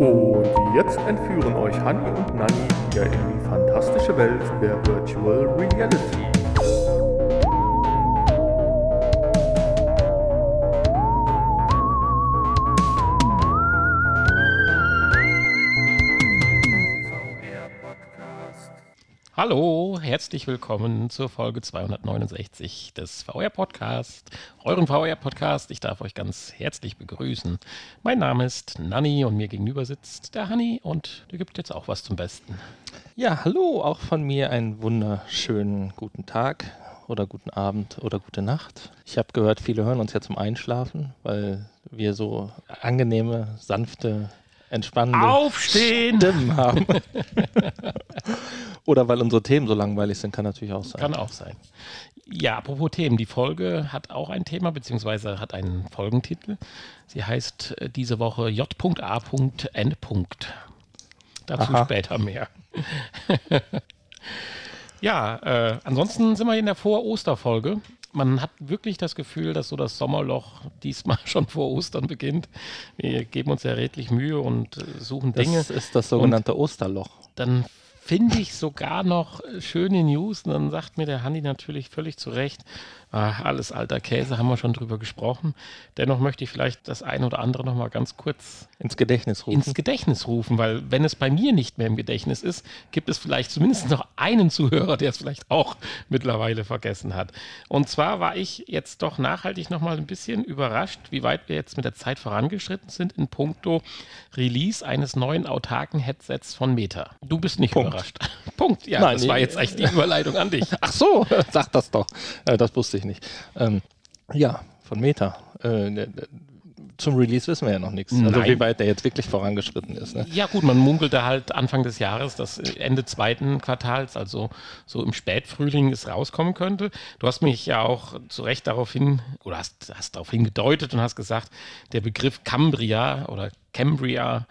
Und jetzt entführen euch Hani und Nani wieder in die fantastische Welt der Virtual Reality. Hallo, herzlich willkommen zur Folge 269 des VR Podcast, euren VR Podcast. Ich darf euch ganz herzlich begrüßen. Mein Name ist Nanni und mir gegenüber sitzt der Hanni und der gibt jetzt auch was zum Besten. Ja, hallo, auch von mir einen wunderschönen guten Tag oder guten Abend oder gute Nacht. Ich habe gehört, viele hören uns ja zum Einschlafen, weil wir so angenehme, sanfte, entspannende Aufstehen! Stimmen haben. Oder weil unsere Themen so langweilig sind, kann natürlich auch sein. Kann auch sein. Ja, apropos Themen. Die Folge hat auch ein Thema, beziehungsweise hat einen Folgentitel. Sie heißt äh, diese Woche J.A.N. Dazu Aha. später mehr. ja, äh, ansonsten sind wir in der Vor-Oster-Folge. Man hat wirklich das Gefühl, dass so das Sommerloch diesmal schon vor Ostern beginnt. Wir geben uns ja redlich Mühe und äh, suchen Dinge Das ist das sogenannte Osterloch. dann finde ich sogar noch schöne News. Und dann sagt mir der Hanni natürlich völlig zu Recht, ah, alles alter Käse, haben wir schon drüber gesprochen. Dennoch möchte ich vielleicht das eine oder andere noch mal ganz kurz Ins Gedächtnis rufen. ins Gedächtnis rufen, weil wenn es bei mir nicht mehr im Gedächtnis ist, gibt es vielleicht zumindest noch einen Zuhörer, der es vielleicht auch mittlerweile vergessen hat. Und zwar war ich jetzt doch nachhaltig noch mal ein bisschen überrascht, wie weit wir jetzt mit der Zeit vorangeschritten sind in puncto Release eines neuen autarken Headsets von Meta. Du bist nicht Punkt. überrascht. Punkt. Ja, Nein, das war nee. jetzt eigentlich die Überleitung an dich. Ach so, sag das doch. Äh, das wusste ich nicht. Ähm, ja, von Meta. Äh, ne- ne- zum Release wissen wir ja noch nichts. Also Nein. wie weit der jetzt wirklich vorangeschritten ist. Ne? Ja gut, man munkelte halt Anfang des Jahres, dass Ende zweiten Quartals, also so im Spätfrühling es rauskommen könnte. Du hast mich ja auch zu Recht darauf hin, oder hast, hast darauf hingedeutet und hast gesagt, der Begriff Cambria oder Cambria äh,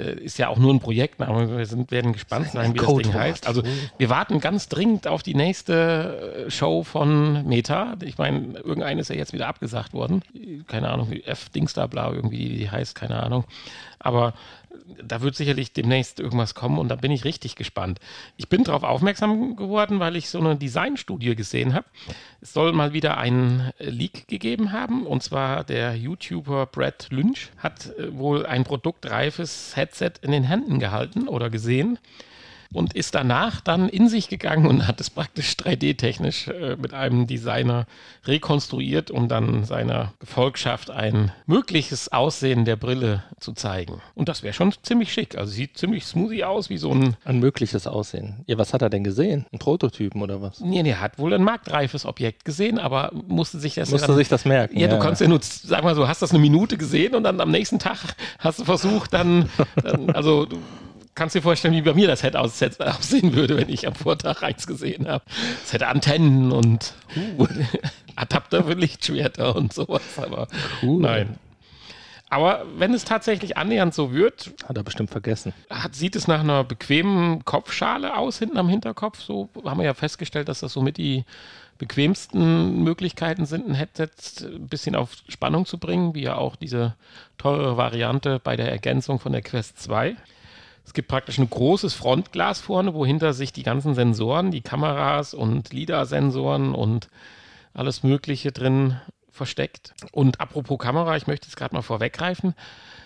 ist ja auch nur ein Projektname. Wir sind, werden gespannt sein, wie das Ding heißt. Also wir warten ganz dringend auf die nächste äh, Show von Meta. Ich meine, irgendeine ist ja jetzt wieder abgesagt worden. Keine Ahnung, wie F-Dings da bla irgendwie die heißt, keine Ahnung. Aber da wird sicherlich demnächst irgendwas kommen und da bin ich richtig gespannt. Ich bin darauf aufmerksam geworden, weil ich so eine Designstudie gesehen habe. Es soll mal wieder einen äh, Leak gegeben haben und zwar der YouTuber Brad Lynch hat äh, wohl ein produktreifes Headset in den Händen gehalten oder gesehen und ist danach dann in sich gegangen und hat es praktisch 3D-technisch äh, mit einem Designer rekonstruiert, um dann seiner Gefolgschaft ein mögliches Aussehen der Brille zu zeigen. Und das wäre schon ziemlich schick. Also sieht ziemlich smoothie aus, wie so ein. Ein mögliches Aussehen. Ja, was hat er denn gesehen? Ein Prototypen oder was? Nee, nee, hat wohl ein marktreifes Objekt gesehen, aber musste sich das Musste dann, sich das merken. Ja, du kannst ja nur, sag mal so, hast das eine Minute gesehen und dann am nächsten Tag hast du versucht, dann, dann also du kannst dir vorstellen, wie bei mir das Head aus- aussehen würde, wenn ich am Vortag eins gesehen habe. Es hätte Antennen und uh, Adapter für Lichtschwerter und sowas, aber Cool. nein. Aber wenn es tatsächlich annähernd so wird, Hat er bestimmt vergessen. hat, sieht es nach einer bequemen Kopfschale aus, hinten am Hinterkopf. So haben wir ja festgestellt, dass das somit die bequemsten Möglichkeiten sind, ein Headset ein bisschen auf Spannung zu bringen, wie ja auch diese teure Variante bei der Ergänzung von der Quest 2. Es gibt praktisch ein großes Frontglas vorne, wohinter sich die ganzen Sensoren, die Kameras und LIDAR-Sensoren und alles Mögliche drin versteckt. Und apropos Kamera, ich möchte jetzt gerade mal vorweggreifen.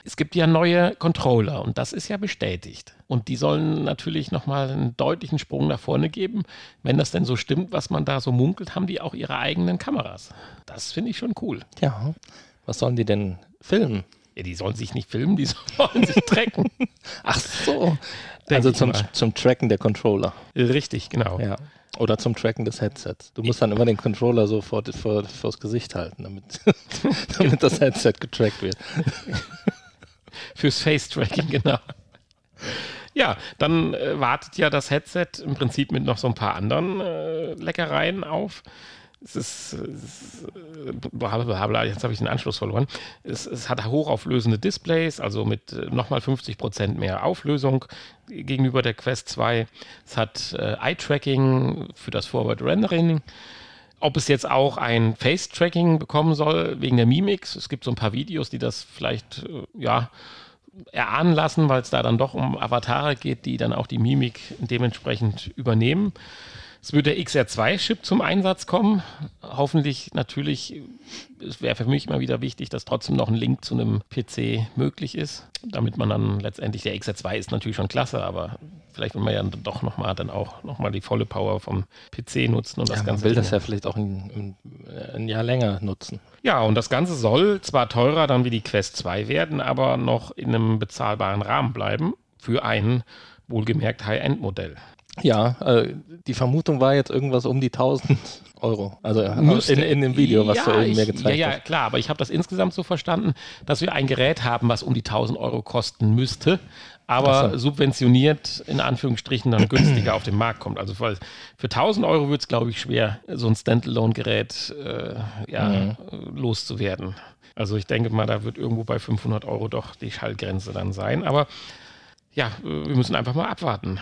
Es gibt ja neue Controller und das ist ja bestätigt. Und die sollen natürlich nochmal einen deutlichen Sprung nach vorne geben. Wenn das denn so stimmt, was man da so munkelt, haben die auch ihre eigenen Kameras. Das finde ich schon cool. Ja. Was sollen die denn filmen? Ja, die sollen sich nicht filmen, die sollen sich tracken. Ach so. Also zum, zum Tracken der Controller. Richtig, genau. Ja. Oder zum Tracken des Headsets. Du musst dann immer den Controller so vor, vor, vors Gesicht halten, damit, damit das Headset getrackt wird. Fürs Face-Tracking, genau. Ja, dann äh, wartet ja das Headset im Prinzip mit noch so ein paar anderen äh, Leckereien auf. Es ist, es ist äh, bla, bla, bla, jetzt habe ich den Anschluss verloren. Es, es hat hochauflösende Displays, also mit äh, nochmal 50% mehr Auflösung gegenüber der Quest 2. Es hat äh, Eye-Tracking für das Forward Rendering. Ob es jetzt auch ein Face-Tracking bekommen soll wegen der Mimik. Es gibt so ein paar Videos, die das vielleicht, äh, ja, erahnen lassen, weil es da dann doch um Avatare geht, die dann auch die Mimik dementsprechend übernehmen. Es wird der XR2-Chip zum Einsatz kommen. Hoffentlich natürlich, es wäre für mich immer wieder wichtig, dass trotzdem noch ein Link zu einem PC möglich ist, damit man dann letztendlich, der XR2 ist natürlich schon klasse, aber vielleicht will man ja doch nochmal dann auch nochmal die volle Power vom PC nutzen und ja, das man Ganze. will das ja vielleicht auch ein, ein, ein Jahr länger nutzen. Ja, und das Ganze soll zwar teurer dann wie die Quest 2 werden, aber noch in einem bezahlbaren Rahmen bleiben für ein wohlgemerkt High-End-Modell. Ja, äh, die Vermutung war jetzt irgendwas um die 1000 Euro. Also Müsste- in, in dem Video, was ja, du eben mir gezeigt Ja, ja, hast. klar, aber ich habe das insgesamt so verstanden, dass wir ein Gerät haben, was um die 1000 Euro kosten müsste, aber so. subventioniert in Anführungsstrichen dann günstiger auf den Markt kommt. Also weil für 1000 Euro wird es, glaube ich, schwer, so ein Standalone-Gerät äh, ja, Mhm. äh, loszuwerden. Also ich denke mal, da wird irgendwo bei 500 Euro doch die Schallgrenze dann sein. Aber ja, äh, wir müssen einfach mal abwarten.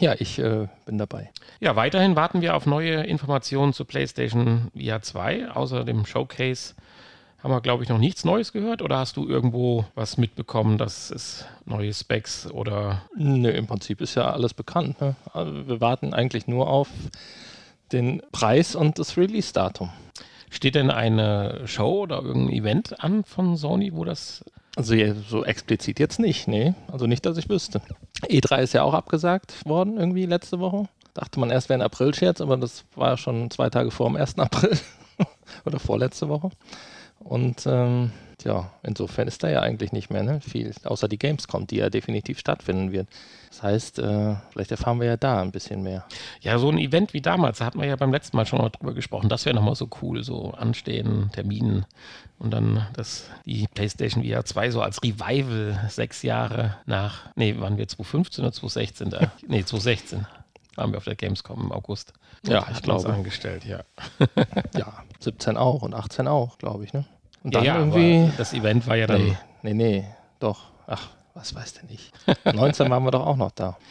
Ja, ich äh, bin dabei. Ja, weiterhin warten wir auf neue Informationen zu PlayStation VR 2. Außer dem Showcase haben wir, glaube ich, noch nichts Neues gehört. Oder hast du irgendwo was mitbekommen, dass es neue Specs oder. Nö, im Prinzip ist ja alles bekannt. Ne? Also wir warten eigentlich nur auf den Preis und das Release-Datum. Steht denn eine Show oder irgendein Event an von Sony, wo das. Also so explizit jetzt nicht, nee. Also nicht, dass ich wüsste. E3 ist ja auch abgesagt worden irgendwie letzte Woche. Dachte man erst wäre ein April-Scherz, aber das war schon zwei Tage vor dem 1. April oder vorletzte Woche. Und ähm, ja, insofern ist da ja eigentlich nicht mehr ne? viel, außer die Gamescom, die ja definitiv stattfinden wird. Das heißt, äh, vielleicht erfahren wir ja da ein bisschen mehr. Ja, so ein Event wie damals, da hatten wir ja beim letzten Mal schon mal drüber gesprochen. Das wäre nochmal so cool, so anstehen, Terminen und dann das, die PlayStation VR 2 so als Revival sechs Jahre nach, nee, waren wir 2015 oder 2016 da? nee, 2016 waren wir auf der Gamescom im August. Ja, ich glaube. angestellt, ja. Ja, 17 auch und 18 auch, glaube ich. Ne? Und ja, dann ja, irgendwie. aber das Event war ja dann, Nee, nee, nee, doch. Ach, was weiß denn ich. 19 waren wir doch auch noch da.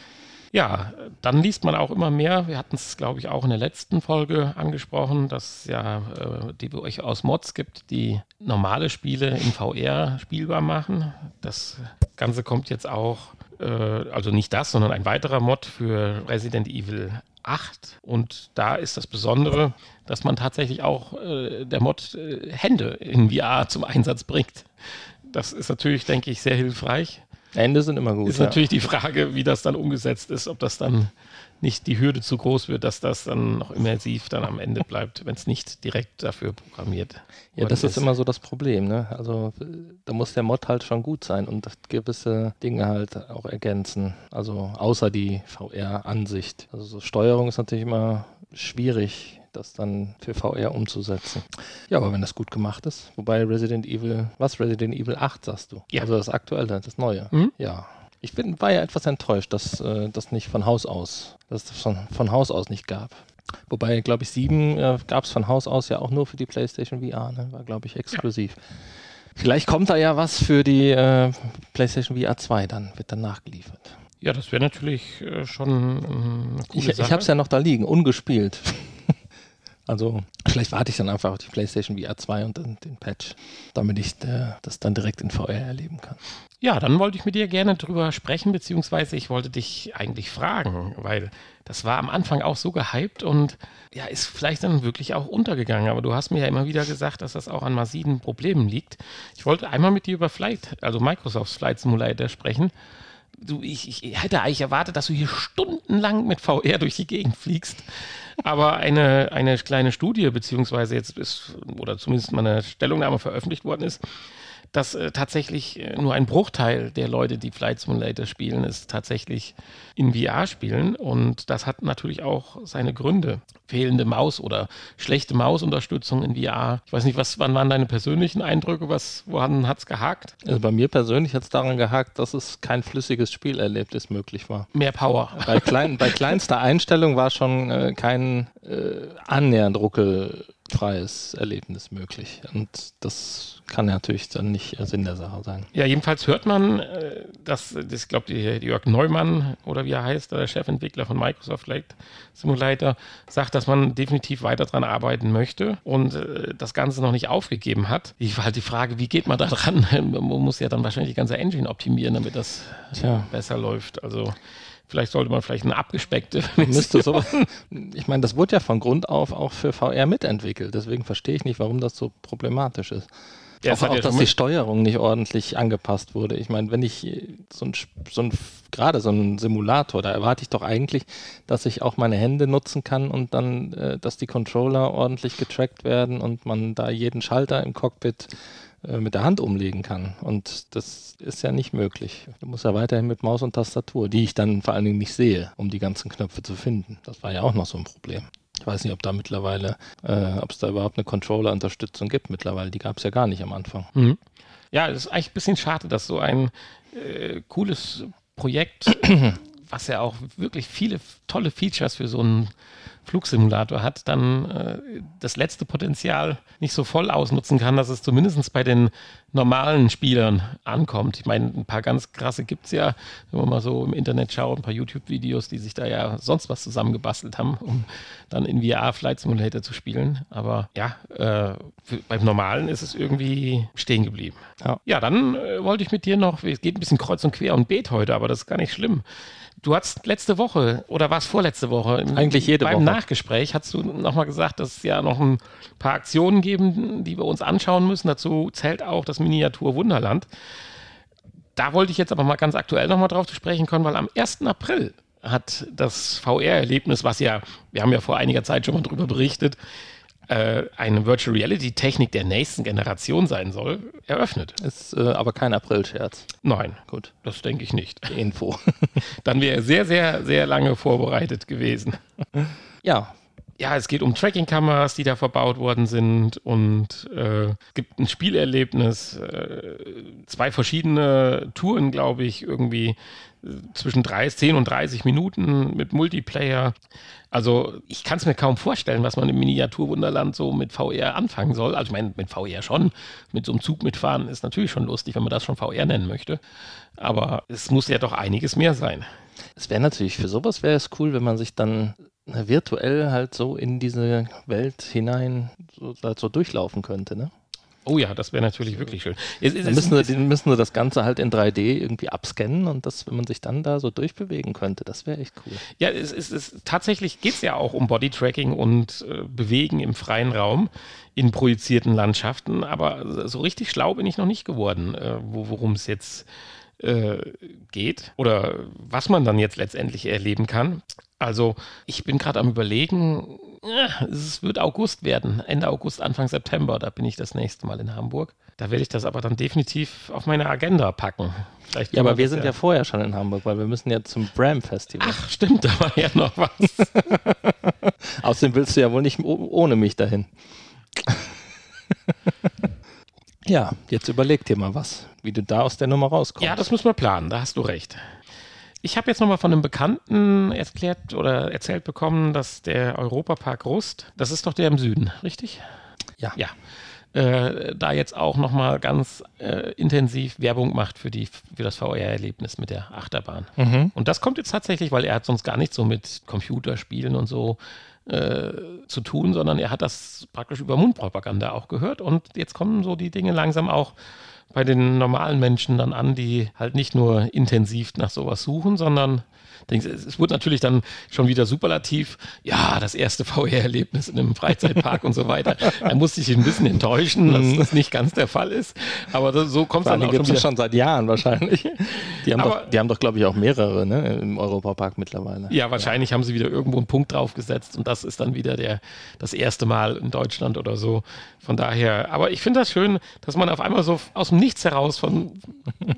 Ja, dann liest man auch immer mehr. Wir hatten es, glaube ich, auch in der letzten Folge angesprochen, dass es ja äh, die durchaus Mods gibt, die normale Spiele in VR spielbar machen. Das Ganze kommt jetzt auch, äh, also nicht das, sondern ein weiterer Mod für Resident Evil 8. Und da ist das Besondere, dass man tatsächlich auch äh, der Mod äh, Hände in VR zum Einsatz bringt. Das ist natürlich, denke ich, sehr hilfreich. Ende sind immer gut. Ist ja. natürlich die Frage, wie das dann umgesetzt ist, ob das dann nicht die Hürde zu groß wird, dass das dann noch immersiv dann am Ende bleibt, wenn es nicht direkt dafür programmiert Ja, das ist immer so das Problem. Ne? Also da muss der Mod halt schon gut sein und gewisse Dinge halt auch ergänzen. Also außer die VR-Ansicht. Also so Steuerung ist natürlich immer schwierig, das dann für VR umzusetzen. Ja, aber wenn das gut gemacht ist, wobei Resident Evil, was Resident Evil 8 sagst du? Ja. Also das aktuelle, das neue. Mhm. Ja. Ich bin, war ja etwas enttäuscht, dass äh, das nicht von Haus aus, dass es von, von Haus aus nicht gab. Wobei, glaube ich, 7 äh, gab es von Haus aus ja auch nur für die PlayStation VR, ne? war, glaube ich, exklusiv. Vielleicht kommt da ja was für die äh, PlayStation VR 2, dann wird dann nachgeliefert. Ja, das wäre natürlich äh, schon äh, eine coole Ich, ich habe es ja noch da liegen, ungespielt. Also, vielleicht warte ich dann einfach auf die PlayStation VR 2 und dann den Patch, damit ich äh, das dann direkt in VR erleben kann. Ja, dann wollte ich mit dir gerne drüber sprechen, beziehungsweise ich wollte dich eigentlich fragen, weil das war am Anfang auch so gehypt und ja, ist vielleicht dann wirklich auch untergegangen. Aber du hast mir ja immer wieder gesagt, dass das auch an massiven Problemen liegt. Ich wollte einmal mit dir über Flight, also Microsofts Flight Simulator sprechen. Du, ich, ich hätte eigentlich erwartet, dass du hier stundenlang mit VR durch die Gegend fliegst. Aber eine, eine kleine Studie, beziehungsweise jetzt ist, oder zumindest mal eine Stellungnahme veröffentlicht worden ist, dass äh, tatsächlich äh, nur ein Bruchteil der Leute, die Flight Simulator spielen, es tatsächlich in VR spielen. Und das hat natürlich auch seine Gründe. Fehlende Maus oder schlechte Mausunterstützung in VR. Ich weiß nicht, was, wann waren deine persönlichen Eindrücke? Was, woran hat es gehakt? Also bei mir persönlich hat es daran gehakt, dass es kein flüssiges Spielerlebnis möglich war. Mehr Power. Bei, klein, bei kleinster Einstellung war schon äh, kein äh, annähernd verlustfreies Erlebnis möglich. Und das kann natürlich dann nicht Sinn der Sache sein. Ja, jedenfalls hört man, äh, dass, das glaube ich, Jörg Neumann oder wie er heißt, der Chefentwickler von Microsoft Flight Simulator, sagt, dass man definitiv weiter daran arbeiten möchte und äh, das Ganze noch nicht aufgegeben hat. Ich war halt die Frage, wie geht man da dran? Man muss ja dann wahrscheinlich die ganze Engine optimieren, damit das Tja. besser läuft. Also Vielleicht sollte man vielleicht eine abgespeckte Müsste so. Ich meine, das wurde ja von Grund auf auch für VR mitentwickelt. Deswegen verstehe ich nicht, warum das so problematisch ist. Ja, auch, auch ja dass die Steuerung nicht ordentlich angepasst wurde. Ich meine, wenn ich so ein, so ein gerade so ein Simulator, da erwarte ich doch eigentlich, dass ich auch meine Hände nutzen kann und dann, äh, dass die Controller ordentlich getrackt werden und man da jeden Schalter im Cockpit mit der Hand umlegen kann. Und das ist ja nicht möglich. Du musst ja weiterhin mit Maus und Tastatur, die ich dann vor allen Dingen nicht sehe, um die ganzen Knöpfe zu finden. Das war ja auch noch so ein Problem. Ich weiß nicht, ob da mittlerweile, äh, ob es da überhaupt eine Controller-Unterstützung gibt mittlerweile. Die gab es ja gar nicht am Anfang. Mhm. Ja, es ist eigentlich ein bisschen schade, dass so ein äh, cooles Projekt, was ja auch wirklich viele tolle Features für so einen Flugsimulator hat, dann äh, das letzte Potenzial nicht so voll ausnutzen kann, dass es zumindest bei den normalen Spielern ankommt. Ich meine, ein paar ganz krasse gibt es ja, wenn man mal so im Internet schaut, ein paar YouTube-Videos, die sich da ja sonst was zusammengebastelt haben, um dann in VR Flight Simulator zu spielen. Aber ja, äh, für, beim Normalen ist es irgendwie stehen geblieben. Ja, ja dann äh, wollte ich mit dir noch, es geht ein bisschen kreuz und quer und beet heute, aber das ist gar nicht schlimm. Du hast letzte Woche oder war es vorletzte Woche? Im, Eigentlich jede beim Woche. Beim Nachgespräch hast du nochmal gesagt, dass es ja noch ein paar Aktionen geben, die wir uns anschauen müssen. Dazu zählt auch das Miniatur Wunderland. Da wollte ich jetzt aber mal ganz aktuell nochmal drauf zu sprechen kommen, weil am 1. April hat das VR-Erlebnis, was ja, wir haben ja vor einiger Zeit schon mal drüber berichtet, äh, eine Virtual Reality Technik der nächsten Generation sein soll, eröffnet. Ist äh, aber kein April-Scherz. Nein, gut, das denke ich nicht. Info. Dann wäre sehr, sehr, sehr lange vorbereitet gewesen. Ja, ja, es geht um Tracking-Kameras, die da verbaut worden sind und äh, es gibt ein Spielerlebnis, äh, zwei verschiedene Touren, glaube ich, irgendwie äh, zwischen 30, 10 und 30 Minuten mit Multiplayer. Also ich kann es mir kaum vorstellen, was man im Miniaturwunderland so mit VR anfangen soll. Also ich meine, mit VR schon, mit so einem Zug mitfahren ist natürlich schon lustig, wenn man das schon VR nennen möchte. Aber es muss ja doch einiges mehr sein. Es wäre natürlich, für sowas wäre es cool, wenn man sich dann virtuell halt so in diese Welt hinein so, halt so durchlaufen könnte, ne? Oh ja, das wäre natürlich wirklich schön. Es, es, dann müssen, wir, müssen wir das Ganze halt in 3D irgendwie abscannen und das, wenn man sich dann da so durchbewegen könnte, das wäre echt cool. Ja, es, es tatsächlich geht es ja auch um Bodytracking und äh, Bewegen im freien Raum in projizierten Landschaften, aber so richtig schlau bin ich noch nicht geworden, äh, wo, worum es jetzt äh, geht oder was man dann jetzt letztendlich erleben kann. Also ich bin gerade am Überlegen, es wird August werden, Ende August, Anfang September, da bin ich das nächste Mal in Hamburg. Da werde ich das aber dann definitiv auf meine Agenda packen. Vielleicht ja, aber wir sind ja. ja vorher schon in Hamburg, weil wir müssen ja zum Bram Festival. Ach, stimmt, da war ja noch was. Außerdem willst du ja wohl nicht ohne mich dahin. ja, jetzt überleg dir mal was, wie du da aus der Nummer rauskommst. Ja, das müssen wir planen, da hast du recht. Ich habe jetzt nochmal von einem Bekannten erklärt oder erzählt bekommen, dass der Europapark Rust, das ist doch der im Süden, richtig? Ja. Ja. Äh, da jetzt auch nochmal ganz äh, intensiv Werbung macht für, die, für das VR-Erlebnis mit der Achterbahn. Mhm. Und das kommt jetzt tatsächlich, weil er hat sonst gar nicht so mit Computerspielen und so äh, zu tun, sondern er hat das praktisch über Mundpropaganda auch gehört. Und jetzt kommen so die Dinge langsam auch bei den normalen Menschen dann an, die halt nicht nur intensiv nach sowas suchen, sondern denkst, es wurde natürlich dann schon wieder superlativ, ja, das erste VR-Erlebnis in einem Freizeitpark und so weiter. Da musste ich ein bisschen enttäuschen, dass mhm. das nicht ganz der Fall ist. Aber das, so kommt es dann auch schon, wieder. schon seit Jahren wahrscheinlich. Die haben Aber, doch, doch glaube ich, auch mehrere ne, im Europapark mittlerweile. Ja, wahrscheinlich ja. haben sie wieder irgendwo einen Punkt draufgesetzt und das ist dann wieder der, das erste Mal in Deutschland oder so. Von daher, aber ich finde das schön, dass man auf einmal so aus dem Nichts heraus von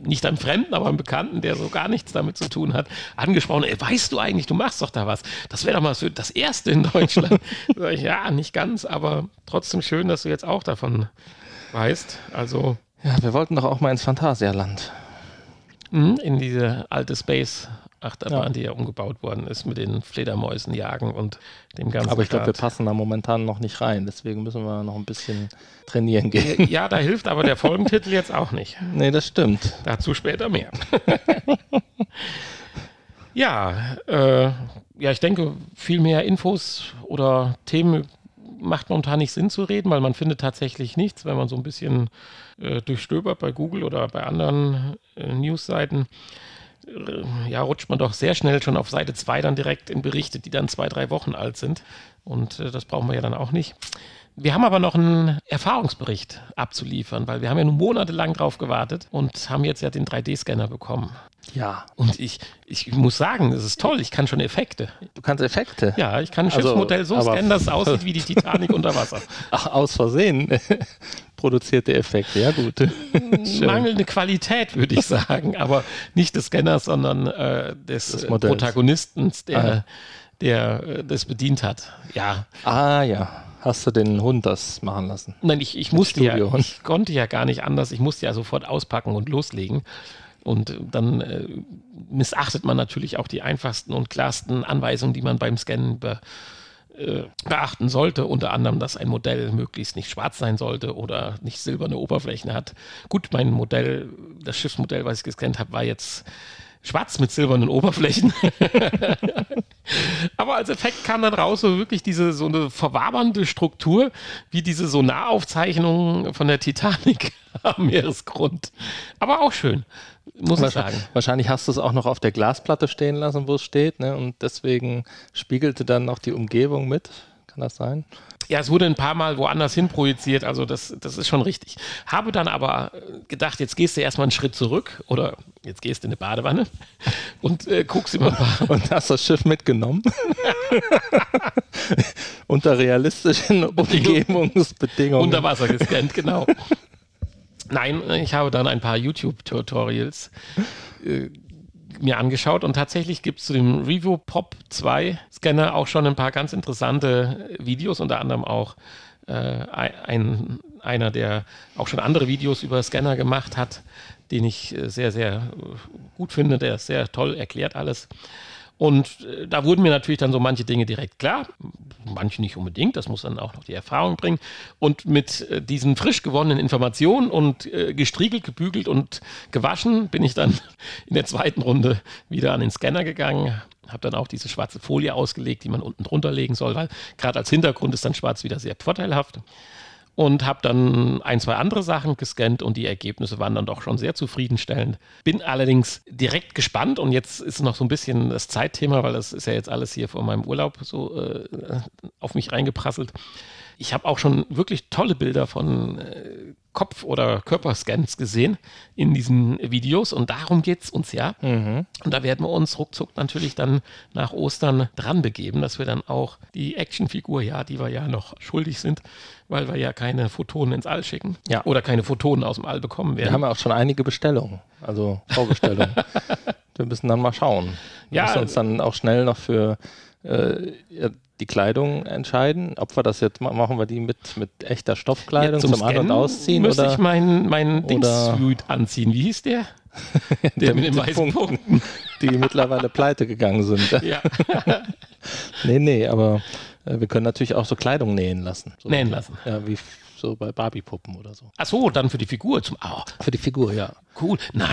nicht einem Fremden, aber einem Bekannten, der so gar nichts damit zu tun hat, angesprochen Ey, weißt du eigentlich, du machst doch da was. Das wäre doch mal für das Erste in Deutschland. ich, ja, nicht ganz, aber trotzdem schön, dass du jetzt auch davon weißt. Also. Ja, wir wollten doch auch mal ins Phantasialand. Mhm, in diese alte Space Achterbahn, Ja. die ja umgebaut worden ist mit den Fledermäusen jagen und dem ganzen Aber ich glaube, wir passen da momentan noch nicht rein. Deswegen müssen wir noch ein bisschen trainieren gehen. Ja, da hilft aber der Folgentitel jetzt auch nicht. nee, das stimmt. Dazu später mehr. ja, äh, ja, ich denke, viel mehr Infos oder Themen macht momentan nicht Sinn zu reden, weil man findet tatsächlich nichts, wenn man so ein bisschen äh, durchstöbert bei Google oder bei anderen äh, Newsseiten. Äh, ja, rutscht man doch sehr schnell schon auf Seite 2 dann direkt in Berichte, die dann zwei, drei Wochen alt sind. Und äh, das brauchen wir ja dann auch nicht. Wir haben aber noch einen Erfahrungsbericht abzuliefern, weil wir haben ja nun monatelang drauf gewartet und haben jetzt ja den 3D-Scanner bekommen. Ja. Und ich, ich muss sagen, das ist toll, ich kann schon Effekte. Du kannst Effekte. Ja, ich kann ein Also, Schiffsmodell so scannen, dass es aussieht wie die Titanic unter Wasser. Ach, aus Versehen produzierte Effekte. Ja, gut. Schön. Mangelnde Qualität, würde ich sagen, aber nicht des Scanners, sondern äh, des, Des äh. Protagonisten, der, Ah. der äh, das bedient hat. Ja, Ah, ja. Hast du den Hund das machen lassen? Nein, ich, ich musste ja, ich konnte ja gar nicht anders. Ich musste ja sofort auspacken und loslegen. Und dann äh, missachtet man natürlich auch die einfachsten und klarsten Anweisungen, die man beim Scannen be, äh, beachten sollte. Unter anderem, dass ein Modell möglichst nicht schwarz sein sollte oder nicht silberne Oberflächen hat. Gut, mein Modell, das Schiffsmodell, was ich gescannt habe, war jetzt schwarz mit silbernen Oberflächen. Aber als Effekt kam dann raus so wirklich diese so eine verwabernde Struktur, wie diese Sonaraufzeichnungen von der Titanic am Meeresgrund. Aber auch schön, muss ich sagen. Wahrscheinlich hast du es auch noch auf der Glasplatte stehen lassen, wo es steht, ne? Und deswegen spiegelte dann noch die Umgebung mit. Kann das sein? Ja, es wurde ein paar Mal woanders hin projiziert, also das, das ist schon richtig. Habe dann aber äh, gedacht, jetzt gehst du erstmal einen Schritt zurück oder jetzt gehst du in eine Badewanne und äh, guckst immer paar Und hast das Schiff mitgenommen? Unter realistischen Umgebungsbedingungen. unter Wasser gescannt, genau. Nein, ich habe dann ein paar YouTube-Tutorials äh, mir angeschaut und tatsächlich gibt es zu dem Revo Pop 2 Scanner auch schon ein paar ganz interessante Videos, unter anderem auch äh, ein, einer, der auch schon andere Videos über Scanner gemacht hat, den ich äh, sehr, sehr äh, gut finde, der sehr toll erklärt alles. Und äh, da wurden mir natürlich dann so manche Dinge direkt klar, manche nicht unbedingt, das muss dann auch noch die Erfahrung bringen. Und mit äh, diesen frisch gewonnenen Informationen und äh, gestriegelt, gebügelt und gewaschen bin ich dann in der zweiten Runde wieder an den Scanner gegangen, habe dann auch diese schwarze Folie ausgelegt, die man unten drunter legen soll, weil gerade als Hintergrund ist dann schwarz wieder sehr vorteilhaft und habe dann ein, zwei andere Sachen gescannt und die Ergebnisse waren dann doch schon sehr zufriedenstellend. Bin allerdings direkt gespannt und jetzt ist noch so ein bisschen das Zeitthema, weil das ist ja jetzt alles hier vor meinem Urlaub so äh, auf mich reingeprasselt. Ich habe auch schon wirklich tolle Bilder von äh, Kopf- oder Körperscans gesehen in diesen Videos und darum geht es uns ja. Und da werden wir uns ruckzuck natürlich dann nach Ostern dran begeben, dass wir dann auch die Actionfigur, ja, die wir ja noch schuldig sind, weil wir ja keine Photonen ins All schicken Ja. oder keine Photonen aus dem All bekommen Wir werden. haben ja auch schon einige Bestellungen, also Vorbestellungen. wir müssen dann mal schauen. Wir Ja, müssen uns dann auch schnell noch für äh, die Kleidung entscheiden. Ob wir das jetzt ma- machen, wir die mit, mit echter Stoffkleidung zum, An- und Ausziehen müsste oder ich meinen mein Dingssuit anziehen. Wie hieß der? der mit den weißen Punkten. Punkten. die mittlerweile pleite gegangen sind. Ja. nee, nee, aber äh, wir können natürlich auch so Kleidung nähen lassen. So, Nähen lassen. Ja, wie so bei Barbie-Puppen oder so. Ach so, dann für die Figur. Zum, oh, Für die Figur, ja. cool. Da-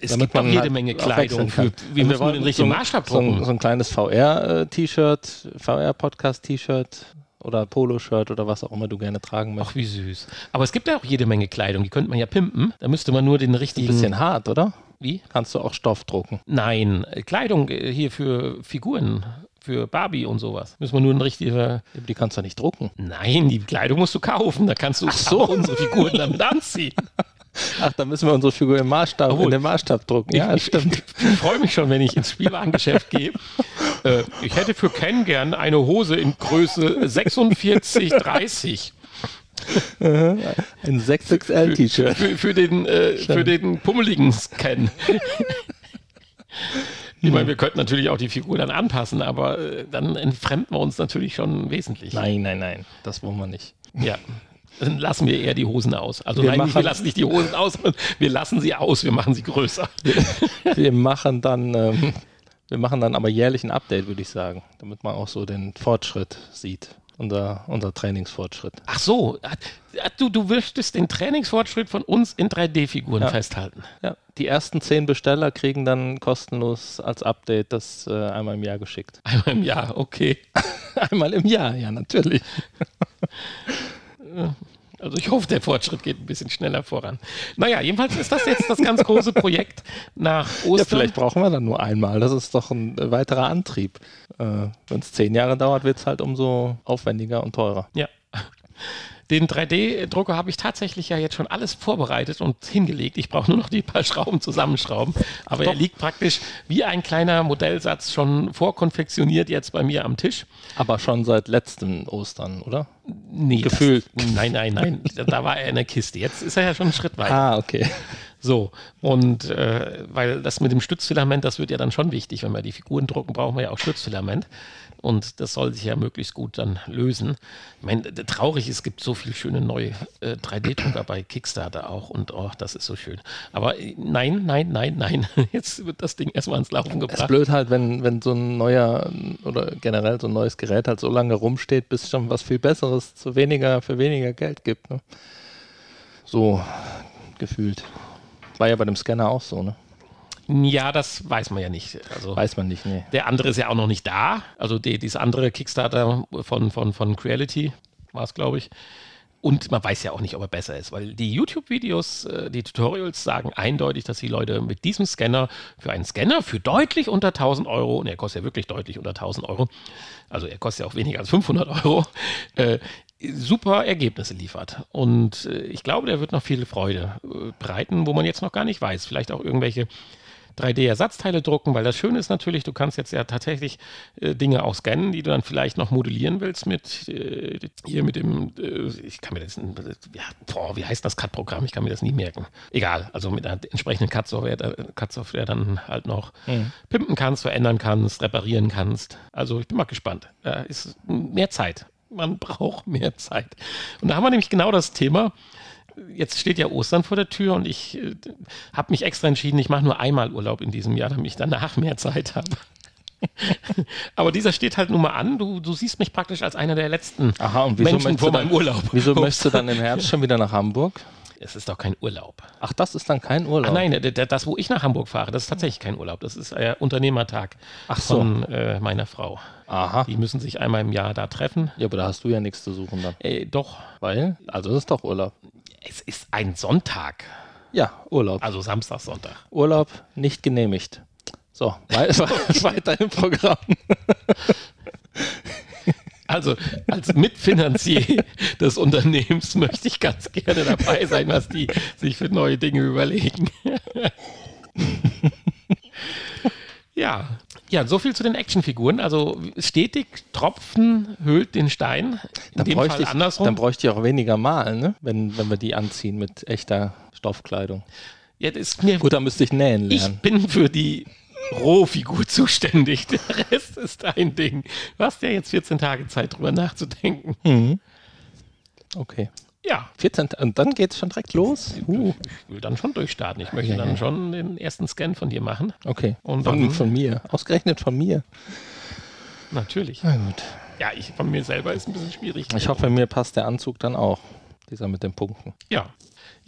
es Damit gibt auch jede halt Menge Kleidung. Für, wir Also müssen nur den richtigen so, ein- Maßstab so, ein- drucken. so ein kleines VR-T-Shirt, VR-Podcast-T-Shirt oder Poloshirt oder was auch immer du gerne tragen möchtest. Ach, wie süß. Aber es gibt ja auch jede Menge Kleidung, die könnte man ja pimpen. Da müsste man nur den Ein richtigen. bisschen hart, oder? Wie? Kannst du auch Stoff drucken. Nein, Kleidung äh, hier für Figuren, für Barbie und sowas. Müssen wir nur ein richtiger. Die kannst du nicht drucken. Nein, die Kleidung musst du kaufen. Da kannst du so. auch unsere Figuren damit anziehen. Ach, da müssen wir unsere Figur im Maßstab, Obwohl, in den Maßstab drucken. Ja, ich, stimmt. Ich, ich freue mich schon, wenn ich ins Spielwarengeschäft gehe. Äh, ich hätte für Ken gern eine Hose in Größe 46, 30. Ein 6XL-T-Shirt. Für, für, den, äh, für den pummeligen Ken. Ich meine, wir könnten natürlich auch die Figur dann anpassen, aber äh, dann entfremden wir uns natürlich schon wesentlich. Nein, nein, nein. Das wollen wir nicht. Ja. Dann lassen wir eher die Hosen aus. Also Wir nein, nicht, wir machen- lassen nicht die Hosen aus, sondern wir lassen sie aus, wir machen sie größer. Wir machen dann ähm, Wir machen dann aber jährlich ein Update, würde ich sagen, damit man auch so den Fortschritt sieht. Unser, unser Trainingsfortschritt. Ach so, du, du möchtest den Trainingsfortschritt von uns in 3D-Figuren Ja. festhalten. Ja, die ersten zehn Besteller kriegen dann kostenlos als Update das äh, einmal im Jahr geschickt. Einmal im Jahr, okay. einmal im Jahr, ja, natürlich. Also ich hoffe, der Fortschritt geht ein bisschen schneller voran. Naja, jedenfalls ist das jetzt das ganz große Projekt nach Ostern. Ja, vielleicht brauchen wir dann nur einmal. Das ist doch ein äh, weiterer Antrieb. Äh, Wenn es zehn Jahre dauert, wird es halt umso aufwendiger und teurer. Ja. Den 3D-Drucker habe ich tatsächlich ja jetzt schon alles vorbereitet und hingelegt. Ich brauche nur noch die paar Schrauben zusammenschrauben. Aber er liegt praktisch wie ein kleiner Modellsatz schon vorkonfektioniert jetzt bei mir am Tisch. Aber schon seit letzten Ostern, oder? Nee, Gefühlt. Das, nein, nein, nein. Da war er in der Kiste. Jetzt ist er ja schon einen Schritt weiter. Ah, okay. So, und äh, weil das mit dem Stützfilament, das wird ja dann schon wichtig. Wenn wir die Figuren drucken, brauchen wir ja auch Stützfilament. Und das soll sich ja möglichst gut dann lösen. Ich meine, traurig, es gibt so viele schöne neue äh, 3D-Drucker bei Kickstarter auch. Und oh, das ist so schön. Aber äh, nein, nein, nein, nein. Jetzt wird das Ding erstmal ins Laufen Es ist gebracht. blöd halt, wenn, wenn so ein neuer oder generell so ein neues Gerät halt so lange rumsteht, bis es schon was viel Besseres zu weniger, für weniger Geld gibt. Ne? So gefühlt. War ja bei dem Scanner auch so, ne? Ja, das weiß man ja nicht. Also, Weiß man nicht, nee. Der andere ist ja auch noch nicht da. Also die, dieses andere Kickstarter von, von, von Creality war es, glaube ich. Und man weiß ja auch nicht, ob er besser ist, weil die YouTube-Videos, äh, die Tutorials sagen eindeutig, dass die Leute mit diesem Scanner für einen Scanner für deutlich unter 1000 Euro, und er kostet ja wirklich deutlich unter 1000 Euro, also er kostet ja auch weniger als 500 Euro, äh, super Ergebnisse liefert. Und äh, ich glaube, der wird noch viel Freude äh, bereiten, wo man jetzt noch gar nicht weiß. Vielleicht auch irgendwelche 3D-Ersatzteile drucken, weil das Schöne ist natürlich, du kannst jetzt ja tatsächlich äh, Dinge auch scannen, die du dann vielleicht noch modellieren willst mit äh, hier mit dem, äh, ich kann mir das, ja, boah, wie heißt das Cut-Programm? Ich kann mir das nie merken. Egal, also mit einer entsprechenden Cut-Software, äh, dann halt noch pimpen kannst, verändern kannst, reparieren kannst. Also ich bin mal gespannt. Da ist mehr Zeit. Man braucht mehr Zeit. Und da haben wir nämlich genau das Thema jetzt steht ja Ostern vor der Tür und ich äh, habe mich extra entschieden, ich mache nur einmal Urlaub in diesem Jahr, damit ich danach mehr Zeit habe. Aber dieser steht halt nun mal an. Du, du siehst mich praktisch als einer der letzten Aha, und wieso Menschen vor meinem Urlaub. Wieso möchtest du dann im Herbst schon wieder nach Hamburg? Es ist doch kein Urlaub. Ach, das ist dann kein Urlaub. Ach nein, das, wo ich nach Hamburg fahre, das ist tatsächlich kein Urlaub. Das ist äh, Unternehmertag Ach so. von äh, meiner Frau. Aha. Die müssen sich einmal im Jahr da treffen. Ja, aber da hast du ja nichts zu suchen dann. Äh, doch, Weil? Also das ist doch Urlaub. Es ist ein Sonntag. Ja, Urlaub. Also Samstag, Sonntag. Urlaub nicht genehmigt. So, wei- weiter im Programm. Also als Mitfinanzier des Unternehmens möchte ich ganz gerne dabei sein, was die sich für neue Dinge überlegen. ja. Ja, so viel zu den Actionfiguren. Also stetig Tropfen höhlt den Stein. In dem Fall ich, andersrum. dann bräuchte ich auch weniger malen, ne? wenn, wenn wir die anziehen mit echter Stoffkleidung. ja, mir, Gut, dann müsste ich nähen ich lernen. bin für die Rohfigur zuständig. Der Rest ist dein Ding. Du hast ja jetzt 14 Tage Zeit, drüber nachzudenken. Mhm. Okay. Ja, 14. Und dann geht's schon direkt los? Uh, ich will dann schon durchstarten. Ich möchte Ja, dann ja. schon den ersten Scan von dir machen. okay. Und von, von mir. Ausgerechnet von mir. Natürlich. Na gut. Ja, ich von mir selber ist ein bisschen schwierig. Ich hoffe, mir passt der Anzug dann auch. Dieser mit den Punkten. Ja.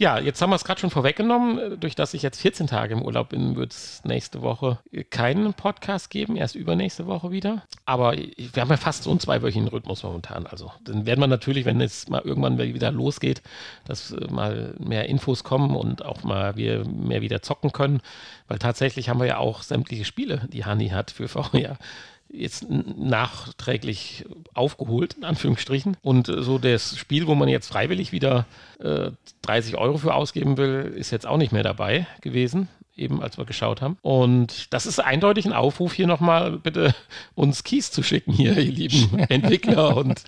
Ja, jetzt haben wir es gerade schon vorweggenommen. Durch dass ich jetzt 14 Tage im Urlaub bin, wird es nächste Woche keinen Podcast geben, erst übernächste Woche wieder. Aber wir haben ja fast so einen zweiwöchigen Rhythmus momentan. Also dann werden wir natürlich, wenn es mal irgendwann wieder losgeht, dass äh, mal mehr Infos kommen und auch mal wir mehr wieder zocken können. Weil tatsächlich haben wir ja auch sämtliche Spiele, die Hani hat für VR jetzt nachträglich aufgeholt, in Anführungsstrichen. Und äh, so das Spiel, wo man jetzt freiwillig wieder äh, 30 Euro für ausgeben will, ist jetzt auch nicht mehr dabei gewesen, eben als wir geschaut haben. Und das ist eindeutig ein Aufruf hier nochmal, bitte uns Keys zu schicken hier, ihr lieben Entwickler und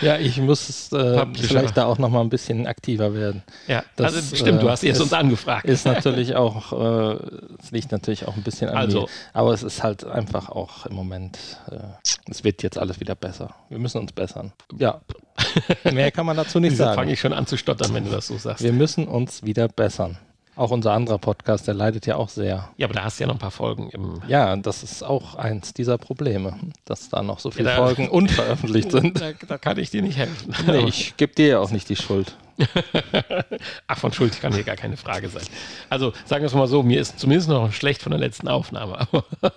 Ja, ich muss äh, vielleicht da auch noch mal ein bisschen aktiver werden. ja, Das, also stimmt, du äh, hast jetzt uns angefragt. Ist natürlich auch, äh, es liegt natürlich auch ein bisschen an Also- mir. Aber es ist halt einfach auch im Moment, äh, es wird jetzt alles wieder besser. Wir müssen uns bessern. Ja, mehr kann man dazu nicht sagen. fange ich schon an zu stottern, wenn du das so sagst? Wir müssen uns wieder bessern. Auch unser anderer Podcast, der leidet ja auch sehr. Ja, aber da hast du ja noch ein paar Folgen im. Ja, das ist auch eins dieser Probleme, dass da noch so viele ja, Folgen unveröffentlicht sind. Da, da, kann ich dir nicht helfen. Nee, ich gebe dir ja auch nicht die Schuld. Ach, von Schuld kann hier gar keine Frage sein. Also sagen wir es mal so, mir ist zumindest noch schlecht von der letzten Aufnahme.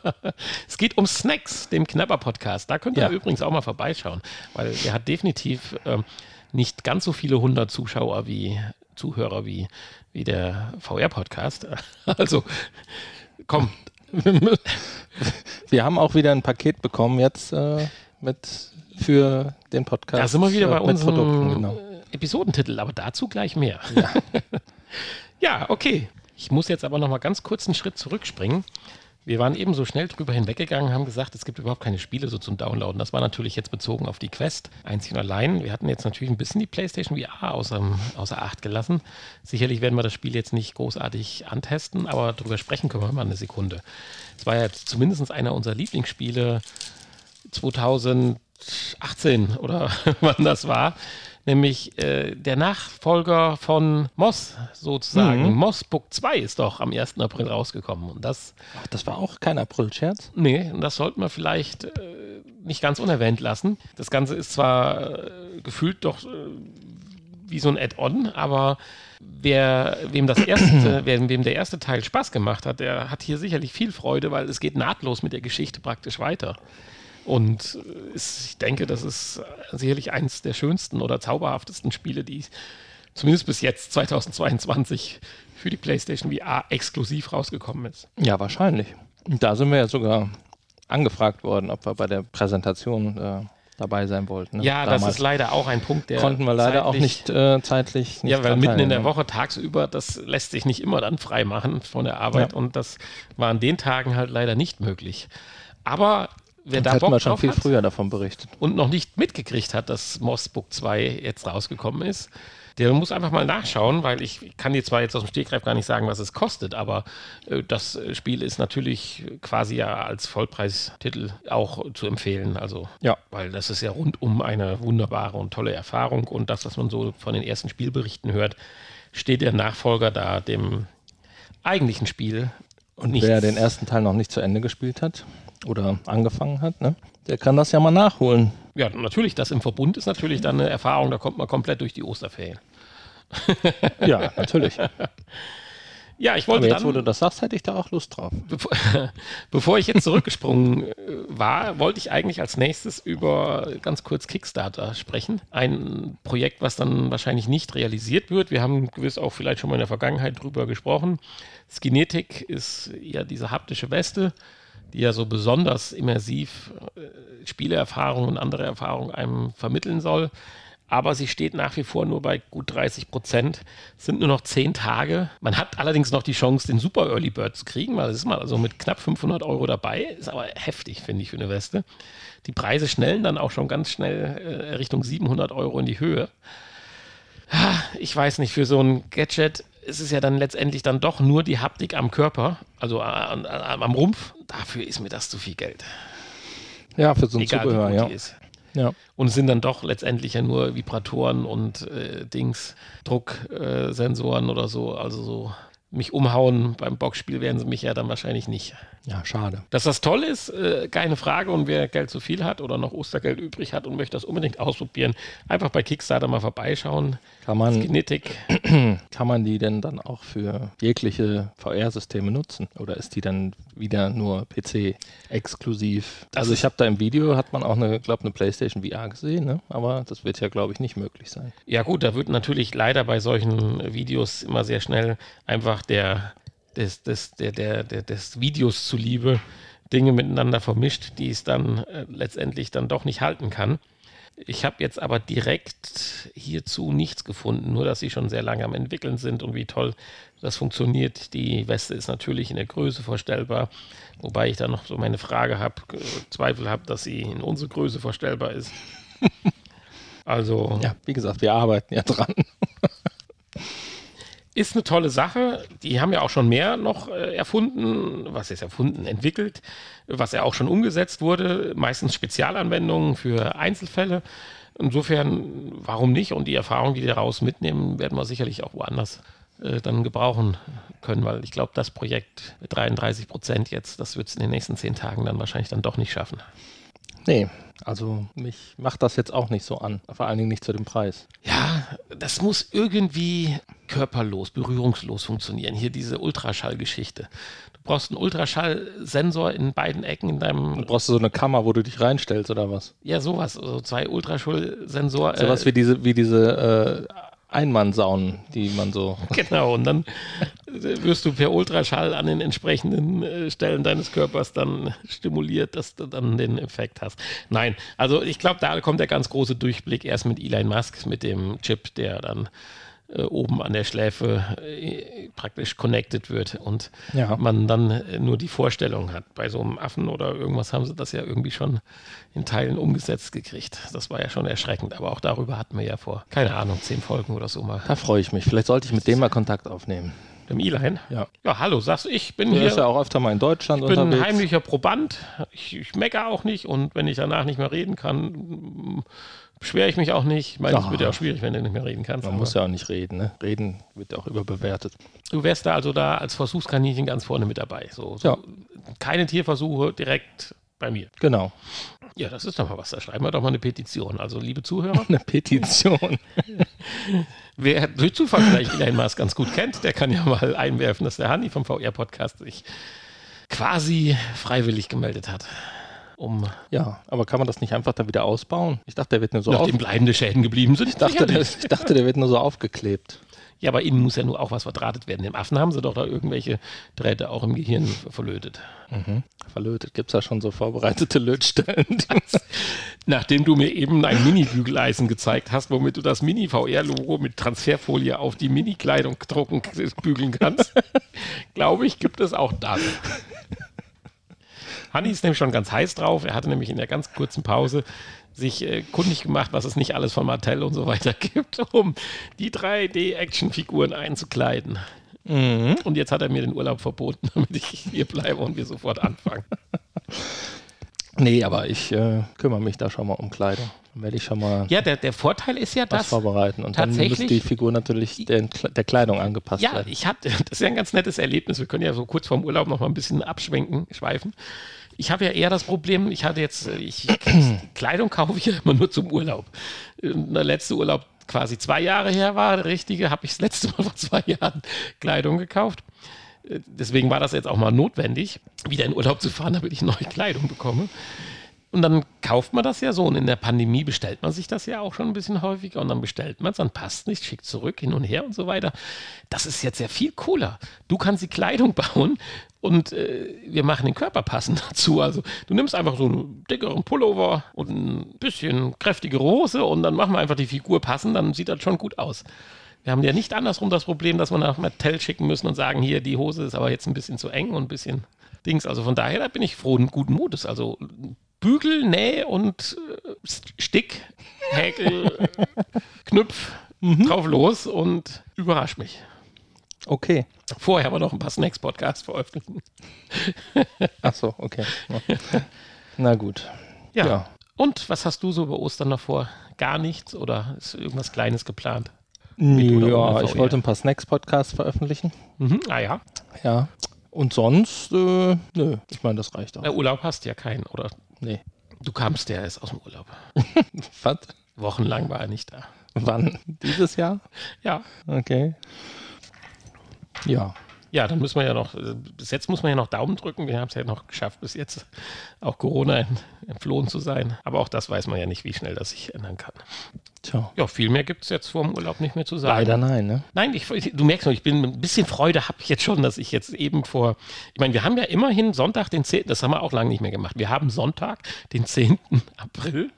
es geht um Snacks, dem Knapper-Podcast. Da könnt ihr ja. übrigens auch mal vorbeischauen, weil der hat definitiv ähm, nicht ganz so viele hundert Zuschauer wie Zuhörer wie, wie der VR-Podcast. Also komm. Wir haben auch wieder ein Paket bekommen jetzt äh, mit für den Podcast. Da sind wir wieder bei äh, unserem genau. Episodentitel, aber dazu gleich mehr. Ja. ja, okay. Ich muss jetzt aber noch mal ganz kurz einen Schritt zurückspringen. Wir waren eben so schnell drüber hinweggegangen, haben gesagt, es gibt überhaupt keine Spiele so zum Downloaden. Das war natürlich jetzt bezogen auf die Quest, einzig und allein. Wir hatten jetzt natürlich ein bisschen die PlayStation VR außer, außer Acht gelassen. Sicherlich werden wir das Spiel jetzt nicht großartig antesten, aber darüber sprechen können wir mal eine Sekunde. Es war ja zumindest einer unserer Lieblingsspiele 2018 oder wann das war nämlich äh, der Nachfolger von Moss sozusagen. Mhm. Moss Book 2 ist doch am 1. April rausgekommen. Und das, Ach, das war auch kein April-Scherz? Nee, und das sollten wir vielleicht äh, nicht ganz unerwähnt lassen. Das Ganze ist zwar äh, gefühlt doch äh, wie so ein Add-on, aber wer, wem das erste, wem, wem der erste Teil Spaß gemacht hat, der hat hier sicherlich viel Freude, weil es geht nahtlos mit der Geschichte praktisch weiter. Und ich denke, das ist sicherlich eines der schönsten oder zauberhaftesten Spiele, die zumindest bis jetzt 2022 für die PlayStation VR exklusiv rausgekommen ist. Ja, wahrscheinlich. Da sind wir ja sogar angefragt worden, ob wir bei der Präsentation äh, dabei sein wollten. Ne? Ja, Damals das ist leider auch ein Punkt, der. Konnten wir leider auch nicht äh, zeitlich. Nicht ja, weil mitten in der Woche tagsüber, das lässt sich nicht immer dann frei machen von der Arbeit ja. und das war an den Tagen halt leider nicht möglich. Aber wer da Bock wir schon viel früher davon berichtet. Und noch nicht mitgekriegt hat, dass Moss Book 2 jetzt rausgekommen ist, der muss einfach mal nachschauen, weil ich kann dir zwar jetzt aus dem Stegreif gar nicht sagen, was es kostet, aber äh, das Spiel ist natürlich quasi ja als Vollpreistitel auch zu empfehlen. Also, ja. weil das ist ja rundum eine wunderbare und tolle Erfahrung und das, was man so von den ersten Spielberichten hört, steht der Nachfolger da dem eigentlichen Spiel. Und nichts. wer den ersten Teil noch nicht zu Ende gespielt hat, oder angefangen hat, ne? der kann das ja mal nachholen. Ja, natürlich, das im Verbund ist natürlich dann eine Erfahrung, da kommt man komplett durch die Osterferien. ja, natürlich. Ja, ich wollte Aber jetzt, dann, wo du das sagst, hätte ich da auch Lust drauf. Bevor, bevor ich jetzt zurückgesprungen äh, war, wollte ich eigentlich als nächstes über ganz kurz Kickstarter sprechen. Ein Projekt, was dann wahrscheinlich nicht realisiert wird. Wir haben gewiss auch vielleicht schon mal in der Vergangenheit drüber gesprochen. Skinetic ist ja diese haptische Weste, die ja so besonders immersiv äh, und andere Erfahrungen einem vermitteln soll. Aber sie steht nach wie vor nur bei gut 30 Prozent. Es sind nur noch zehn Tage. Man hat allerdings noch die Chance, den Super Early Bird zu kriegen, weil es ist mal also mit knapp 500 Euro dabei. Ist aber heftig, finde ich, für eine Weste. Die Preise schnellen dann auch schon ganz schnell äh, Richtung 700 Euro in die Höhe. Ich weiß nicht, für so ein Gadget ist es ja dann letztendlich dann doch nur die Haptik am Körper, also an, an, am Rumpf. Dafür ist mir das zu viel Geld. Ja, für so ein Egal, Zubehör, ja. Ist. ja. Und es sind dann doch letztendlich ja nur Vibratoren und äh, Dings, Drucksensoren äh, oder so, also so mich umhauen beim Boxspiel werden sie mich ja dann wahrscheinlich nicht. Ja, schade. Dass das toll ist, äh, keine Frage. Und wer Geld zu viel hat oder noch Ostergeld übrig hat und möchte das unbedingt ausprobieren, einfach bei Kickstarter mal vorbeischauen. Kann man, Kinetic. Kann man die denn dann auch für jegliche VR-Systeme nutzen? Oder ist die dann wieder nur PC-exklusiv? Also ich habe da im Video, hat man auch eine, glaube eine PlayStation VR gesehen, ne? aber das wird ja, glaube ich, nicht möglich sein. Ja gut, da wird natürlich leider bei solchen Videos immer sehr schnell einfach der des, des, der, der, der, des Videos zuliebe Dinge miteinander vermischt, die es dann äh, letztendlich dann doch nicht halten kann. Ich habe jetzt aber direkt hierzu nichts gefunden, nur dass sie schon sehr lange am entwickeln sind und wie toll das funktioniert. Die Weste ist natürlich in der Größe vorstellbar, wobei ich da noch so meine Frage habe, äh, Zweifel habe, dass sie in unsere Größe vorstellbar ist. also. Ja, wie gesagt, wir arbeiten ja dran. Ist eine tolle Sache. Die haben ja auch schon mehr noch äh, erfunden, was ist erfunden, entwickelt, was ja auch schon umgesetzt wurde. Meistens Spezialanwendungen für Einzelfälle. Insofern, warum nicht? Und die Erfahrung, die die daraus mitnehmen, werden wir sicherlich auch woanders äh, dann gebrauchen können, weil ich glaube, das Projekt mit 33 Prozent jetzt, das wird es in den nächsten zehn Tagen dann wahrscheinlich dann doch nicht schaffen. Nee, also mich macht das jetzt auch nicht so an. Vor allen Dingen nicht zu dem Preis. Ja, das muss irgendwie körperlos, berührungslos funktionieren. Hier diese Ultraschallgeschichte. Du brauchst einen Ultraschallsensor in beiden Ecken in deinem. Du brauchst so eine Kammer, wo du dich reinstellst oder was? Ja, sowas. So also zwei Ultraschallsensor. Sowas äh, wie diese, wie diese äh, Einmannsaunen, die man so. Genau, und dann wirst du per Ultraschall an den entsprechenden äh, Stellen deines Körpers dann stimuliert, dass du dann den Effekt hast. Nein, also ich glaube, da kommt der ganz große Durchblick erst mit Elon Musk, mit dem Chip, der dann äh, oben an der Schläfe äh, praktisch connected wird und ja. man dann äh, nur die Vorstellung hat. Bei so einem Affen oder irgendwas haben sie das ja irgendwie schon in Teilen umgesetzt gekriegt. Das war ja schon erschreckend, aber auch darüber hatten wir ja vor, keine Ahnung, zehn Folgen oder so mal. Da freue ich mich. Vielleicht sollte ich mit dem mal Kontakt aufnehmen. Dem Eline? Ja. Ja, hallo, sagst du, ich bin Der hier. ist ja auch öfter mal in Deutschland ich bin unterwegs. ein heimlicher Proband. Ich, ich meckere auch nicht und wenn ich danach nicht mehr reden kann, beschwere ich mich auch nicht. Ich meine, es wird ja auch schwierig, wenn du nicht mehr reden kannst. Man aber muss ja auch nicht reden, ne? Reden wird ja auch überbewertet. Du wärst da also da als Versuchskaninchen ganz vorne mit dabei. So, so Ja. Keine Tierversuche direkt bei mir. Genau. Ja, das ist doch mal was. Da schreiben wir doch mal eine Petition. Also, liebe Zuhörer, Eine Petition. wer durch Zufall vielleicht Elon Musk ganz gut kennt, der kann ja mal einwerfen, dass der Hanni vom VR-Podcast sich quasi freiwillig gemeldet hat. Um, ja, aber kann man das nicht einfach dann wieder ausbauen? Ich dachte, der wird nur so auf, nachdem bleibende Schäden geblieben sind. ich dachte, der, ich dachte, der wird nur so aufgeklebt. Ja, aber innen muss ja nur auch was verdrahtet werden. Im Affen haben sie doch da irgendwelche Drähte auch im Gehirn verlötet. Verlötet. Gibt es da schon so vorbereitete Lötstellen? Nachdem du mir eben ein Mini-Bügeleisen gezeigt hast, womit du das Mini-VR-Logo mit Transferfolie auf die Mini-Kleidung drucken, bügeln kannst, glaube ich, gibt es auch das. Hanni ist nämlich schon ganz heiß drauf. Er hatte nämlich in der ganz kurzen Pause sich äh, kundig gemacht, was es nicht alles von Mattel und so weiter gibt, um die 3D-Action-Figuren einzukleiden. Und jetzt hat er mir den Urlaub verboten, damit ich hier bleibe und wir sofort anfangen. nee, aber ich äh, kümmere mich da schon mal um Kleidung. Dann werde ich schon mal Ja, der, der Vorteil ist ja, dass vorbereiten. Und dann muss tatsächlich- die Figur natürlich Kle- der Kleidung angepasst Ja, werden. ich hatte, das ist ja ein ganz nettes Erlebnis. Wir können ja so kurz vorm Urlaub noch mal ein bisschen abschwenken, schweifen. Ich habe ja eher das Problem, ich hatte jetzt, äh, ich, Kleidung kaufe ich ja immer nur zum Urlaub. Äh, Der letzte Urlaub quasi zwei Jahre her war, der richtige, habe ich das letzte Mal vor zwei Jahren Kleidung gekauft. Äh, Deswegen war das jetzt auch mal notwendig, wieder in Urlaub zu fahren, damit ich neue Kleidung bekomme. Und dann kauft man das ja so. Und in der Pandemie bestellt man sich das ja auch schon ein bisschen häufiger. Und dann bestellt man es, dann passt nicht, schickt zurück, hin und her und so weiter. Das ist jetzt ja viel cooler. Du kannst die Kleidung bauen und äh, wir machen den Körper passend dazu. Also du nimmst einfach so einen dickeren Pullover und ein bisschen kräftigere Hose und dann machen wir einfach die Figur passend. Dann sieht das schon gut aus. Wir haben ja nicht andersrum das Problem, dass wir nach Mattel schicken müssen und sagen, hier, die Hose ist aber jetzt ein bisschen zu eng und ein bisschen Dings. Also von daher, da bin ich froh und guten Mutes. Also Bügel, Näh und äh, Stick, Häkel, Knüpf, drauf los und überrasch mich. Okay. Vorher aber noch ein paar Snacks-Podcasts veröffentlichen. Ach so, okay. Na gut. Ja. Ja. Und was hast du so über Ostern noch vor? Gar nichts oder ist irgendwas Kleines geplant? Ja, ich VR? wollte ein paar Snacks-Podcasts veröffentlichen. Mhm. Ah ja, Ja. Und sonst, äh, nö, ich meine, das reicht auch. Der Urlaub hast du ja keinen, oder? Nee. Du kamst ja erst aus dem Urlaub. Was? Wochenlang war er nicht da. Wann? Dieses Jahr? Ja. Okay. Ja. Ja, dann müssen wir ja noch, äh, bis jetzt muss man ja noch Daumen drücken. Wir haben es ja noch geschafft, bis jetzt auch Corona ent- entflohen zu sein. Aber auch das weiß man ja nicht, wie schnell das sich ändern kann. Tja. Ja, viel mehr gibt es jetzt vor dem Urlaub nicht mehr zu sagen. Leider nein, ne? Nein, ich, du merkst noch, ich bin ein bisschen Freude habe ich jetzt schon, dass ich jetzt eben vor, ich meine, wir haben ja immerhin Sonntag, den 10., das haben wir auch lange nicht mehr gemacht. Wir haben Sonntag, den 10. April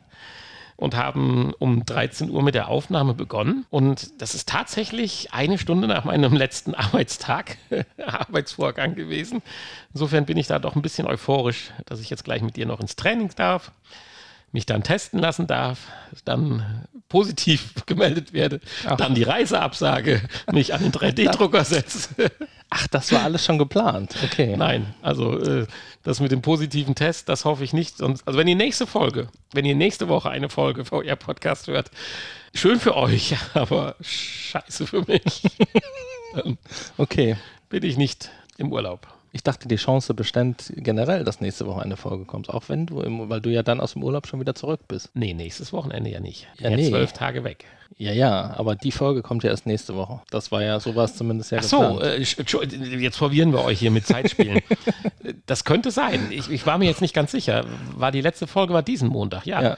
und haben um 13 Uhr mit der Aufnahme begonnen. Und das ist tatsächlich eine Stunde nach meinem letzten Arbeitstag, Arbeitsvorgang gewesen. Insofern bin ich da doch ein bisschen euphorisch, dass ich jetzt gleich mit dir noch ins Training darf, mich dann testen lassen darf, dann positiv gemeldet werde, Ach. dann die Reiseabsage, mich an den 3D-Drucker setze. Ach, das war alles schon geplant. Okay. Nein, also äh, das mit dem positiven Test, das hoffe ich nicht. Und, also wenn ihr nächste Folge, wenn ihr nächste Woche eine Folge VR-Podcast hört, schön für euch, aber scheiße für mich. Okay. bin ich nicht im Urlaub. Ich dachte, die Chance bestand generell, dass nächste Woche eine Folge kommt. Auch wenn du, im, weil du ja dann aus dem Urlaub schon wieder zurück bist. Nee, nächstes Wochenende ja nicht. Ja, Ja, nee. zwölf Tage weg. Ja, ja, aber die Folge kommt ja erst nächste Woche. Das war ja, so war es zumindest ja Ach so, äh, jetzt verwirren wir euch hier mit Zeitspielen. das könnte sein. Ich, ich war mir jetzt nicht ganz sicher. War die letzte Folge war diesen Montag? Ja. Ja.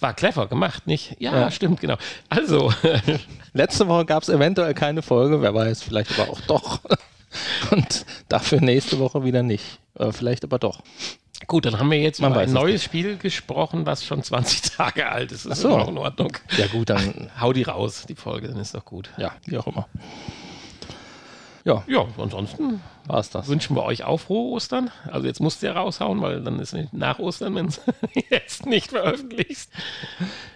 War clever gemacht, nicht? Ja, Ja. stimmt, genau. Also, Letzte Woche gab es eventuell keine Folge, wer weiß, vielleicht aber auch doch. Und dafür nächste Woche wieder nicht. Äh, vielleicht aber doch. gut, dann haben wir jetzt Man über ein es neues Spiel gesprochen, was schon 20 Tage alt ist. Das ist so. noch in Ordnung. Ja, gut, dann, Hau die raus, die Folge, dann ist doch gut. ja, wie auch immer. Ja, Ja, ansonsten war es das. wünschen wir euch auch frohe Ostern. Also jetzt musst du ja raushauen, weil dann ist nicht nach Ostern, wenn es jetzt nicht veröffentlicht.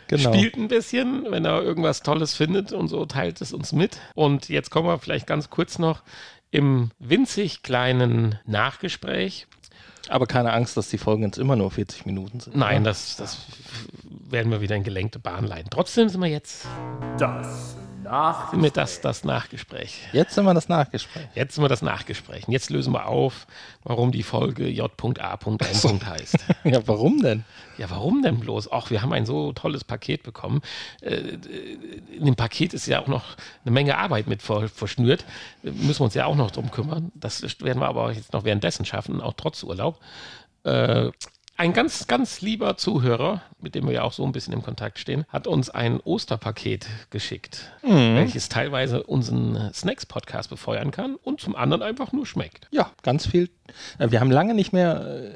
Genau. Spielt ein bisschen, wenn er irgendwas Tolles findet und so, teilt es uns mit. Und jetzt kommen wir vielleicht ganz kurz noch im winzig kleinen Nachgespräch. Aber keine Angst, dass die Folgen jetzt immer nur 40 Minuten sind. Nein, das, das werden wir wieder in gelenkte Bahn leiten. Trotzdem sind wir jetzt, Das nach sind wir das, das Nachgespräch. Jetzt sind wir das Nachgespräch. Jetzt sind wir das Nachgespräch. Und jetzt lösen wir auf, warum die Folge J.A.N. heißt. Ja, warum denn? Ja, warum denn bloß? Ach, wir haben ein so tolles Paket bekommen. Äh, in dem Paket ist ja auch noch eine Menge Arbeit mit ver verschnürt. Äh, Müssen wir uns ja auch noch drum kümmern. Das werden wir aber jetzt noch währenddessen schaffen, auch trotz Urlaub. Ein ganz, ganz lieber Zuhörer, mit dem wir ja auch so ein bisschen im Kontakt stehen, hat uns ein Osterpaket geschickt, welches teilweise unseren Snacks-Podcast befeuern kann und zum anderen einfach nur schmeckt. Ja, ganz viel. Äh, Wir haben lange nicht mehr,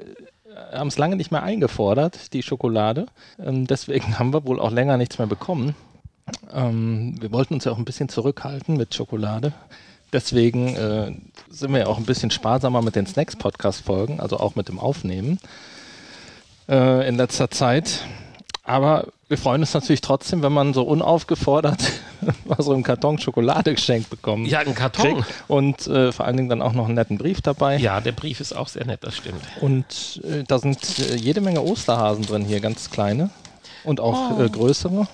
äh, haben es lange nicht mehr eingefordert, die Schokolade. Ähm, deswegen haben wir wohl auch länger nichts mehr bekommen. Ähm, wir wollten uns ja auch ein bisschen zurückhalten mit Schokolade. Deswegen äh, sind wir ja auch ein bisschen sparsamer mit den Snacks-Podcast-Folgen, also auch mit dem Aufnehmen äh, in letzter Zeit. Aber wir freuen uns natürlich trotzdem, wenn man so unaufgefordert aus so einem Karton Schokolade geschenkt bekommt. Ja, ein Karton. Und äh, vor allen Dingen dann auch noch einen netten Brief dabei. Ja, der Brief ist auch sehr nett, das stimmt. Und äh, da sind äh, jede Menge Osterhasen drin hier, ganz kleine. Und auch Oh. äh, größere.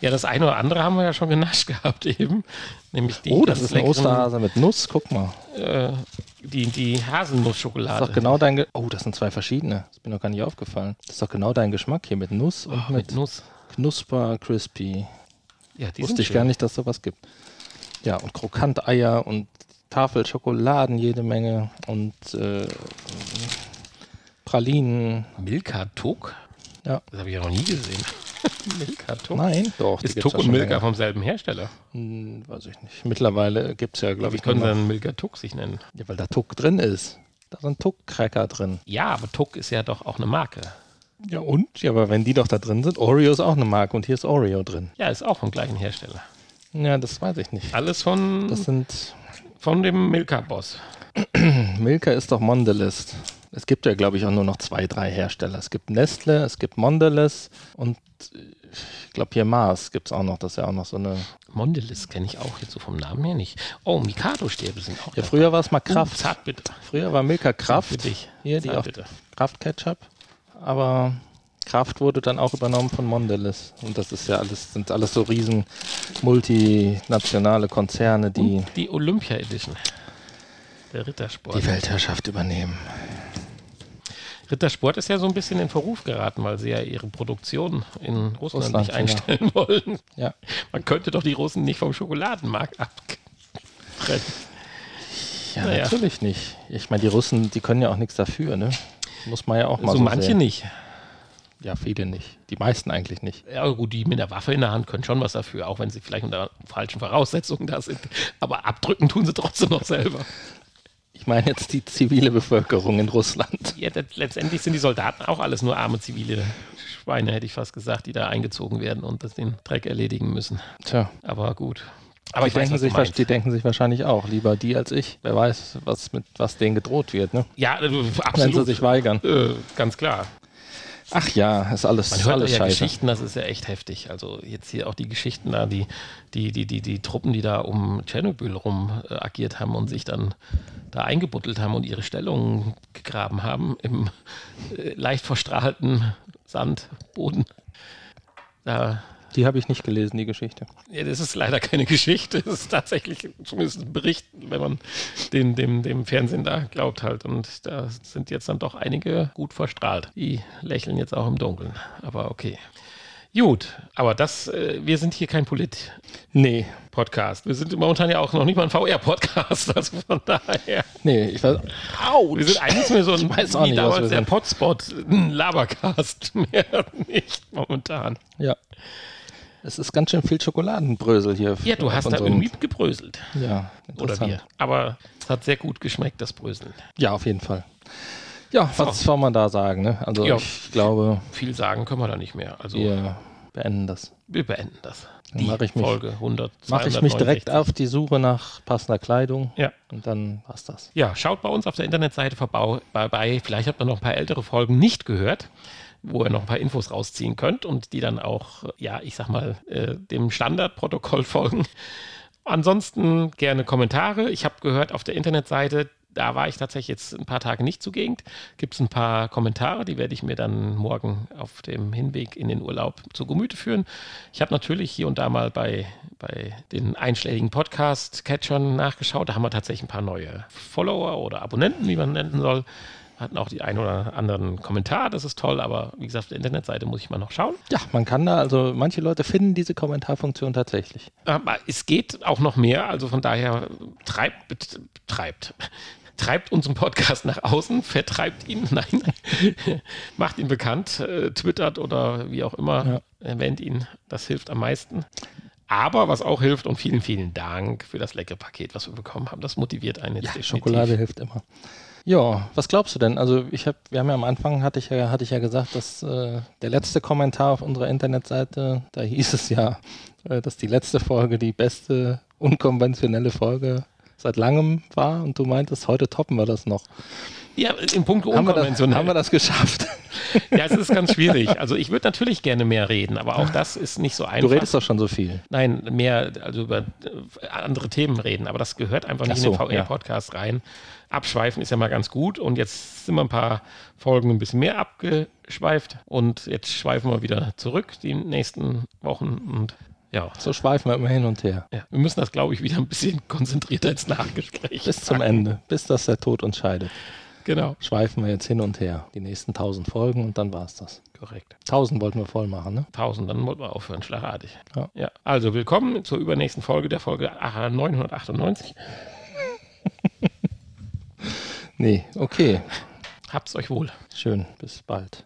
Ja, das eine oder andere haben wir ja schon genascht gehabt eben. Nämlich die oh, das ist ein Osterhase mit Nuss. Guck mal. Äh, die, die Das ist Haselnussschokolade. doch genau dein. Ge oh, das sind zwei verschiedene. Das ist mir noch gar nicht aufgefallen. Das ist doch genau dein Geschmack hier mit Nuss und Oh, mit, mit Nuss. Knusper Crispy. Ja, die Wusste sind ich schön. gar nicht, dass sowas gibt. Ja, und Krokanteier und Tafel Schokoladen jede Menge und äh, Pralinen. Milka Tuck? Ja. Das habe ich ja noch nie gesehen. Milka Tuck? Nein, doch. Ist Tuck und Milka länger. vom selben Hersteller? Hm, weiß ich nicht. Mittlerweile gibt es ja, glaube Wie ich, können nur sie dann Milka Tuck sich nennen? Ja, weil da Tuck drin ist. Da sind Tuck-Cracker drin. Ja, aber Tuck ist ja doch auch eine Marke. Ja, und? Ja, aber wenn die doch da drin sind, Oreo ist auch eine Marke und hier ist Oreo drin. Ja, ist auch vom gleichen Hersteller. Ja, das weiß ich nicht. Alles von, Das sind. von dem Milka-Boss. Milka ist doch Mondelez. Es gibt ja, glaube ich, auch nur noch zwei, drei Hersteller. Es gibt Nestle, es gibt Mondelez und äh, ich glaube hier Mars gibt es auch noch. Das ist ja auch noch so eine. Mondelez kenne ich auch jetzt so vom Namen her nicht. Oh, Mikado-Stäbe sind auch Ja, früher war es mal Uh, Kraft. Zartbitter. Früher war Milka Kraft. Für dich. Hier, die auch. Kraft-Ketchup. Aber Kraft wurde dann auch übernommen von Mondelez. Und das ist ja alles, sind alles so riesen multinationale Konzerne, die Und die Olympia Edition. Der Rittersport. die Weltherrschaft übernehmen. Rittersport ist ja so ein bisschen in Verruf geraten, weil sie ja ihre Produktion in Russland, Russland, nicht einstellen wollen. Ja. Man könnte doch die Russen nicht vom Schokoladenmarkt abtrennen. Ja, Naja. natürlich nicht. Ich meine, die Russen, die können ja auch nichts dafür, ne? Muss man ja auch mal So so manche sehen. nicht. Ja, viele nicht. Die meisten eigentlich nicht. Ja, gut, die mit der Waffe in der Hand können schon was dafür, auch wenn sie vielleicht unter falschen Voraussetzungen da sind. Aber abdrücken tun sie trotzdem noch selber. Ich meine jetzt die zivile Bevölkerung in Russland. Ja, das, letztendlich sind die Soldaten auch alles nur arme zivile Schweine, hätte ich fast gesagt, die da eingezogen werden und das den Dreck erledigen müssen. Tja. Aber gut. Aber die, ich weiß, denken was sich, die denken sich wahrscheinlich auch, lieber die als ich. Wer weiß, was, mit, was denen gedroht wird, ne? Ja, äh, Wenn sie absolut. sich weigern. Äh, ganz klar. Ach ja, ist alles, Man hört alles ja scheiße. Geschichten, das ist ja echt heftig. Also jetzt hier auch die Geschichten da, die, die, die, die, die Truppen, die da um Tschernobyl rum äh, agiert haben und sich dann da eingebuddelt haben und ihre Stellungen gegraben haben im äh, leicht verstrahlten Sandboden. Da Die habe ich nicht gelesen, die Geschichte. Ja, das ist leider keine Geschichte. Das ist tatsächlich zumindest ein Bericht, wenn man den, dem, dem Fernsehen da glaubt halt. Und da sind jetzt dann doch einige gut verstrahlt. Die lächeln jetzt auch im Dunkeln. Aber okay. Gut, aber das, äh, wir sind hier kein Polit-Podcast. Nee, Wir sind momentan ja auch noch nicht mal ein VR-Podcast. Also von daher. nee, ich weiß. Wir sind eigentlich mehr so ein, Ich weiß auch wie nicht, damals der. Potspot, ein Labercast. Mehr nicht momentan. Ja. Es ist ganz schön viel Schokoladenbrösel hier. Ja, du hast da irgendwie gebröselt. Ja, Oder wir. Aber es hat sehr gut geschmeckt, das Bröseln. Ja, auf jeden Fall. Ja, was soll man da sagen? Ne? Also Ja. ich glaube, Viel sagen können wir da nicht mehr. Also wir beenden das. wir beenden das. Dann mache ich mich- Folge 100. Mache ich mich direkt 269. auf die Suche nach passender Kleidung Ja. und dann war's das. Ja, schaut bei uns auf der Internetseite vorbei. Vielleicht habt ihr noch ein paar ältere Folgen nicht gehört, wo ihr noch ein paar Infos rausziehen könnt und die dann auch, ja, ich sag mal, äh, dem Standardprotokoll folgen. Ansonsten gerne Kommentare. Ich habe gehört auf der Internetseite, da war ich tatsächlich jetzt ein paar Tage nicht zugegen. Gibt es ein paar Kommentare, die werde ich mir dann morgen auf dem Hinweg in den Urlaub zu Gemüte führen. Ich habe natürlich hier und da mal bei, bei den einschlägigen Podcast-Catchern nachgeschaut. Da haben wir tatsächlich ein paar neue Follower oder Abonnenten, wie man nennen soll. Hatten auch die ein oder anderen Kommentar, das ist toll, aber wie gesagt, auf der Internetseite muss ich mal noch schauen. Ja, man kann da, also manche Leute finden diese Kommentarfunktion tatsächlich. Aber es geht auch noch mehr, also von daher treibt, treibt, treibt unseren Podcast nach außen, vertreibt ihn, nein, macht ihn bekannt, äh, twittert oder wie auch immer, erwähnt ihn, das hilft am meisten. Aber was auch hilft und vielen, vielen Dank für das leckere Paket, was wir bekommen haben, das motiviert einen jetzt Ja, definitiv. Schokolade hilft immer. Ja, was glaubst du denn? Also ich habe, wir haben ja am Anfang hatte ich ja, hatte ich ja gesagt, dass äh, der letzte Kommentar auf unserer Internetseite, da hieß es ja, äh, dass die letzte Folge die beste unkonventionelle Folge seit langem war und du meintest, heute toppen wir das noch. Ja, im Punkt Haben wir, das, unkonventionell. haben wir das geschafft? Ja, es ist ganz schwierig. Also ich würde natürlich gerne mehr reden, aber auch das ist nicht so einfach. Du redest doch schon so viel. Nein, mehr, also über äh, andere Themen reden, aber das gehört einfach nicht so, in den VR-Podcast rein. Abschweifen ist ja mal ganz gut und jetzt sind wir ein paar Folgen ein bisschen mehr abgeschweift und jetzt schweifen wir wieder zurück die nächsten Wochen und ja, So schweifen wir immer hin und her. ja wir müssen das, glaube ich, wieder ein bisschen konzentrierter ins Nachgespräch. Bis zum packen. Ende, bis dass der Tod uns scheidet. Genau, Schweifen wir jetzt hin und her. Die nächsten tausend Folgen und dann war's das. korrekt. Tausend wollten wir voll machen, ne? 1000, dann wollten wir aufhören, schlagartig. Ja. ja. Also willkommen zur übernächsten Folge der Folge 998. Nee, okay. Habt's euch wohl. Schön. Bis bald.